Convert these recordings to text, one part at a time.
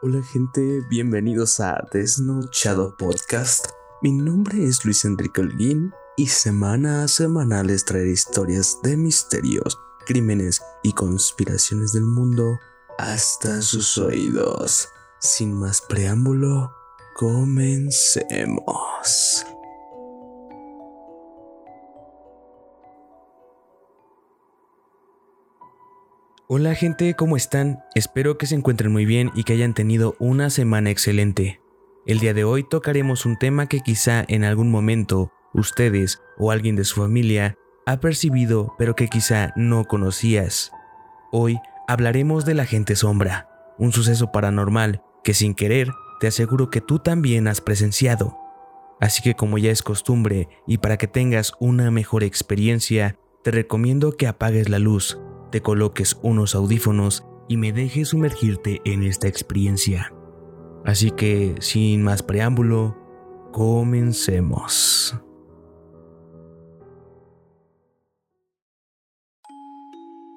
Hola gente, bienvenidos a Desnochado Podcast. Mi nombre es Luis Enrique Holguín y semana a semana les traeré historias de misterios, crímenes y conspiraciones del mundo hasta sus oídos. Sin más preámbulo, comencemos. Hola gente, ¿cómo están? Espero que se encuentren muy bien y que hayan tenido una semana excelente. El día de hoy tocaremos un tema que quizá en algún momento ustedes o alguien de su familia ha percibido pero que quizá no conocías. Hoy hablaremos de la gente sombra, un suceso paranormal que sin querer te aseguro que tú también has presenciado. Así que como ya es costumbre y para que tengas una mejor experiencia, te recomiendo que apagues la luz te coloques unos audífonos y me dejes sumergirte en esta experiencia. Así que, sin más preámbulo, comencemos.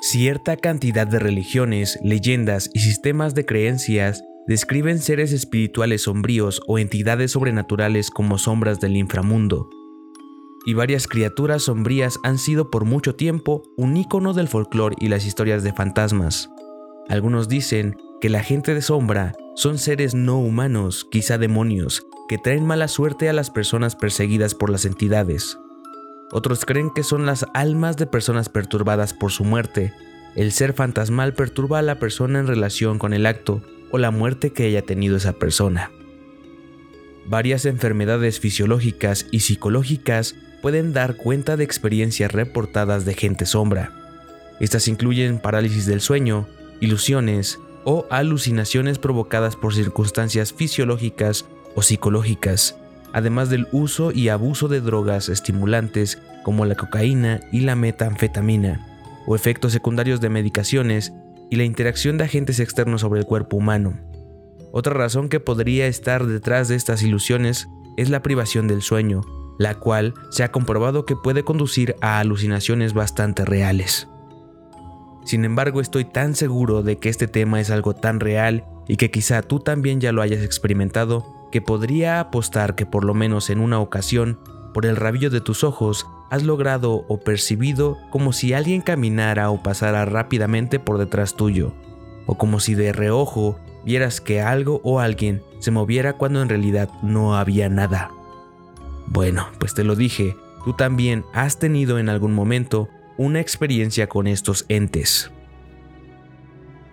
Cierta cantidad de religiones, leyendas y sistemas de creencias describen seres espirituales sombríos o entidades sobrenaturales como sombras del inframundo, y varias criaturas sombrías han sido por mucho tiempo un icono del folclore y las historias de fantasmas. Algunos dicen que la gente de sombra son seres no humanos, quizá demonios, que traen mala suerte a las personas perseguidas por las entidades. Otros creen que son las almas de personas perturbadas por su muerte. El ser fantasmal perturba a la persona en relación con el acto o la muerte que haya tenido esa persona. Varias enfermedades fisiológicas y psicológicas pueden dar cuenta de experiencias reportadas de gente sombra. Estas incluyen parálisis del sueño, ilusiones o alucinaciones provocadas por circunstancias fisiológicas o psicológicas, además del uso y abuso de drogas estimulantes como la cocaína y la metanfetamina, o efectos secundarios de medicaciones y la interacción de agentes externos sobre el cuerpo humano. Otra razón que podría estar detrás de estas ilusiones es la privación del sueño, la cual se ha comprobado que puede conducir a alucinaciones bastante reales. Sin embargo, estoy tan seguro de que este tema es algo tan real y que quizá tú también ya lo hayas experimentado, que podría apostar que por lo menos en una ocasión, por el rabillo de tus ojos, has logrado o percibido como si alguien caminara o pasara rápidamente por detrás tuyo, o como si de reojo vieras que algo o alguien se moviera cuando en realidad no había nada. Bueno, pues te lo dije, tú también has tenido en algún momento una experiencia con estos entes.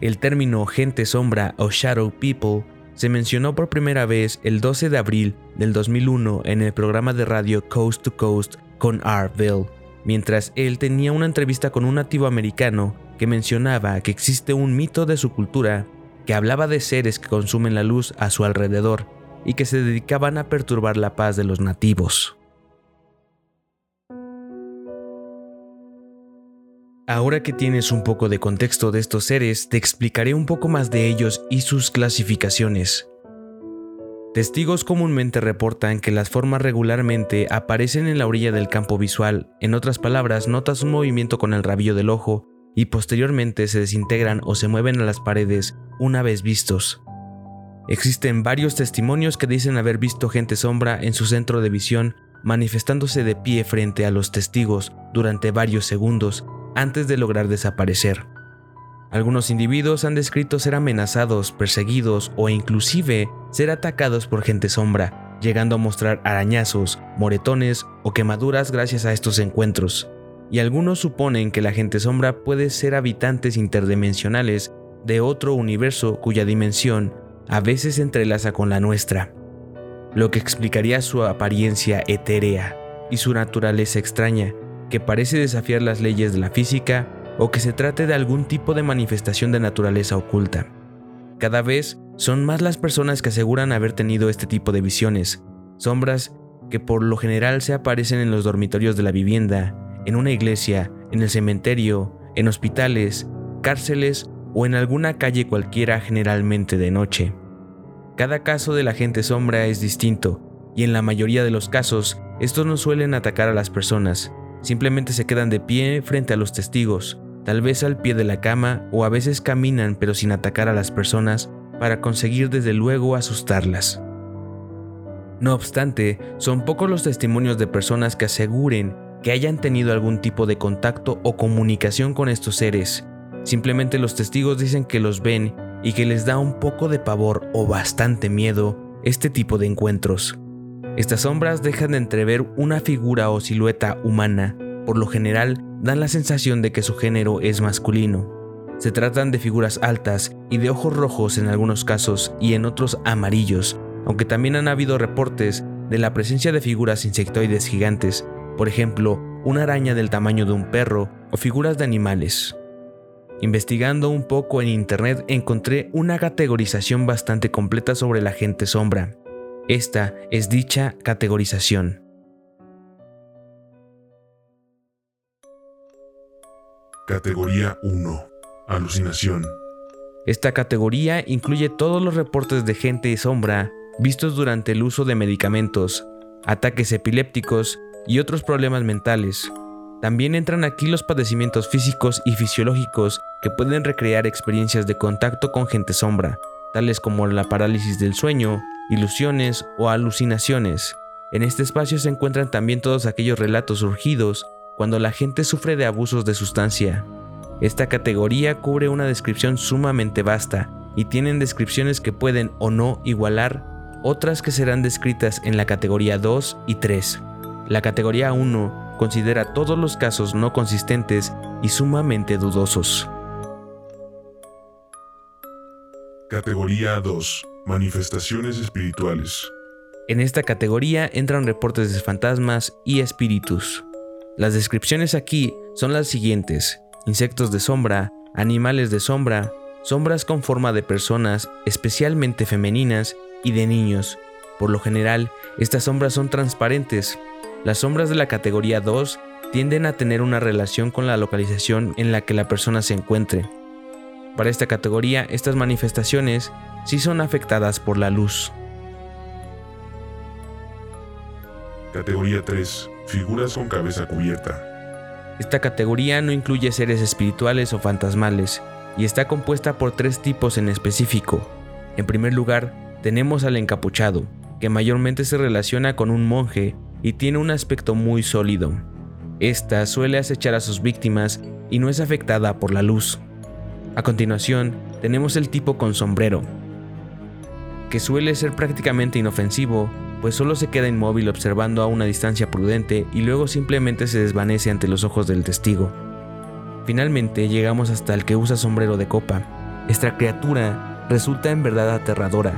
El término gente sombra o shadow people se mencionó por primera vez el 12 de abril del 2001 en el programa de radio Coast to Coast con Arville, mientras él tenía una entrevista con un nativo americano que mencionaba que existe un mito de su cultura que hablaba de seres que consumen la luz a su alrededor y que se dedicaban a perturbar la paz de los nativos. Ahora que tienes un poco de contexto de estos seres, te explicaré un poco más de ellos y sus clasificaciones. Testigos comúnmente reportan que las formas regularmente aparecen en la orilla del campo visual, en otras palabras, notas un movimiento con el rabillo del ojo y posteriormente se desintegran o se mueven a las paredes una vez vistos. Existen varios testimonios que dicen haber visto gente sombra en su centro de visión manifestándose de pie frente a los testigos durante varios segundos antes de lograr desaparecer. Algunos individuos han descrito ser amenazados, perseguidos o inclusive ser atacados por gente sombra, llegando a mostrar arañazos, moretones o quemaduras gracias a estos encuentros. Y algunos suponen que la gente sombra puede ser habitantes interdimensionales de otro universo cuya dimensión a veces se entrelaza con la nuestra, lo que explicaría su apariencia etérea y su naturaleza extraña, que parece desafiar las leyes de la física o que se trate de algún tipo de manifestación de naturaleza oculta. Cada vez son más las personas que aseguran haber tenido este tipo de visiones, sombras que por lo general se aparecen en los dormitorios de la vivienda, en una iglesia, en el cementerio, en hospitales, cárceles o en alguna calle cualquiera generalmente de noche. Cada caso de la gente sombra es distinto, y en la mayoría de los casos, estos no suelen atacar a las personas, simplemente se quedan de pie frente a los testigos, tal vez al pie de la cama o a veces caminan pero sin atacar a las personas para conseguir desde luego asustarlas. No obstante, son pocos los testimonios de personas que aseguren que hayan tenido algún tipo de contacto o comunicación con estos seres. Simplemente los testigos dicen que los ven y que les da un poco de pavor o bastante miedo este tipo de encuentros. Estas sombras dejan de entrever una figura o silueta humana, por lo general dan la sensación de que su género es masculino. Se tratan de figuras altas y de ojos rojos en algunos casos y en otros amarillos, aunque también han habido reportes de la presencia de figuras insectoides gigantes, por ejemplo, una araña del tamaño de un perro o figuras de animales. Investigando un poco en internet encontré una categorización bastante completa sobre la gente sombra. Esta es dicha categorización. Categoría 1. Alucinación. Esta categoría incluye todos los reportes de gente sombra vistos durante el uso de medicamentos, ataques epilépticos y otros problemas mentales. También entran aquí los padecimientos físicos y fisiológicos que pueden recrear experiencias de contacto con gente sombra, tales como la parálisis del sueño, ilusiones o alucinaciones. En este espacio se encuentran también todos aquellos relatos surgidos cuando la gente sufre de abusos de sustancia. Esta categoría cubre una descripción sumamente vasta y tienen descripciones que pueden o no igualar otras que serán descritas en la categoría 2 y 3. La categoría 1 considera todos los casos no consistentes y sumamente dudosos. Categoría 2. Manifestaciones espirituales. En esta categoría entran reportes de fantasmas y espíritus. Las descripciones aquí son las siguientes. Insectos de sombra, animales de sombra, sombras con forma de personas, especialmente femeninas, y de niños. Por lo general, estas sombras son transparentes. Las sombras de la categoría 2 tienden a tener una relación con la localización en la que la persona se encuentre. Para esta categoría, estas manifestaciones sí son afectadas por la luz. Categoría 3. Figuras con cabeza cubierta. Esta categoría no incluye seres espirituales o fantasmales, y está compuesta por tres tipos en específico. En primer lugar, tenemos al encapuchado, que mayormente se relaciona con un monje y tiene un aspecto muy sólido. Esta suele acechar a sus víctimas y no es afectada por la luz. A continuación, tenemos el tipo con sombrero, que suele ser prácticamente inofensivo, pues solo se queda inmóvil observando a una distancia prudente y luego simplemente se desvanece ante los ojos del testigo. Finalmente llegamos hasta el que usa sombrero de copa. Esta criatura resulta en verdad aterradora,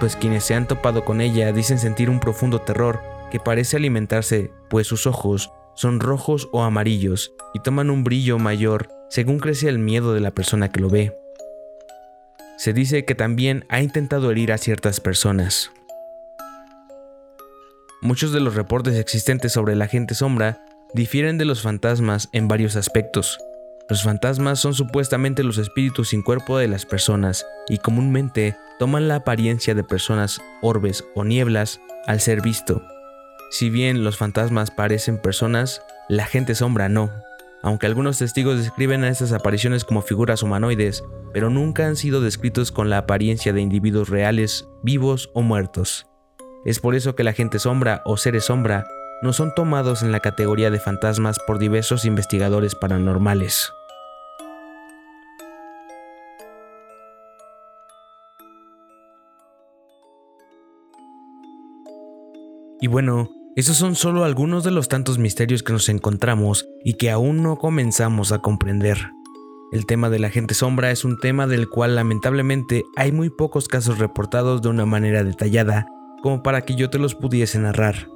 pues quienes se han topado con ella dicen sentir un profundo terror que parece alimentarse, pues sus ojos son rojos o amarillos y toman un brillo mayor según crece el miedo de la persona que lo ve. Se dice que también ha intentado herir a ciertas personas. Muchos de los reportes existentes sobre la gente sombra difieren de los fantasmas en varios aspectos. Los fantasmas son supuestamente los espíritus sin cuerpo de las personas y comúnmente toman la apariencia de personas, orbes o nieblas al ser visto. Si bien los fantasmas parecen personas, la gente sombra no, aunque algunos testigos describen a estas apariciones como figuras humanoides, pero nunca han sido descritos con la apariencia de individuos reales, vivos o muertos. Es por eso que la gente sombra o seres sombra no son tomados en la categoría de fantasmas por diversos investigadores paranormales. Y bueno, esos son solo algunos de los tantos misterios que nos encontramos y que aún no comenzamos a comprender. El tema de la gente sombra es un tema del cual lamentablemente hay muy pocos casos reportados de una manera detallada como para que yo te los pudiese narrar.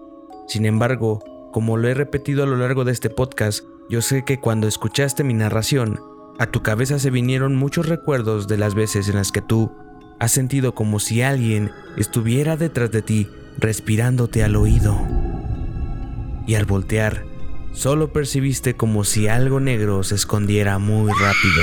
Sin embargo, como lo he repetido a lo largo de este podcast, yo sé que cuando escuchaste mi narración, a tu cabeza se vinieron muchos recuerdos de las veces en las que tú has sentido como si alguien estuviera detrás de ti respirándote al oído. Y al voltear, solo percibiste como si algo negro se escondiera muy rápido.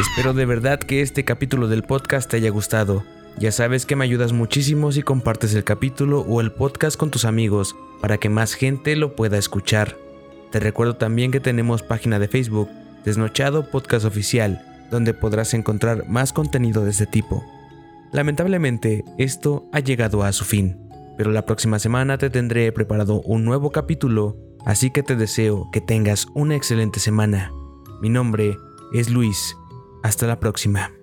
Espero de verdad que este capítulo del podcast te haya gustado ya sabes que me ayudas muchísimo si compartes el capítulo o el podcast con tus amigos para que más gente lo pueda escuchar. Te recuerdo también que tenemos página de Facebook, Desnochado Podcast Oficial, donde podrás encontrar más contenido de este tipo. Lamentablemente, esto ha llegado a su fin, pero la próxima semana te tendré preparado un nuevo capítulo, así que te deseo que tengas una excelente semana. Mi nombre es Luis. Hasta la próxima.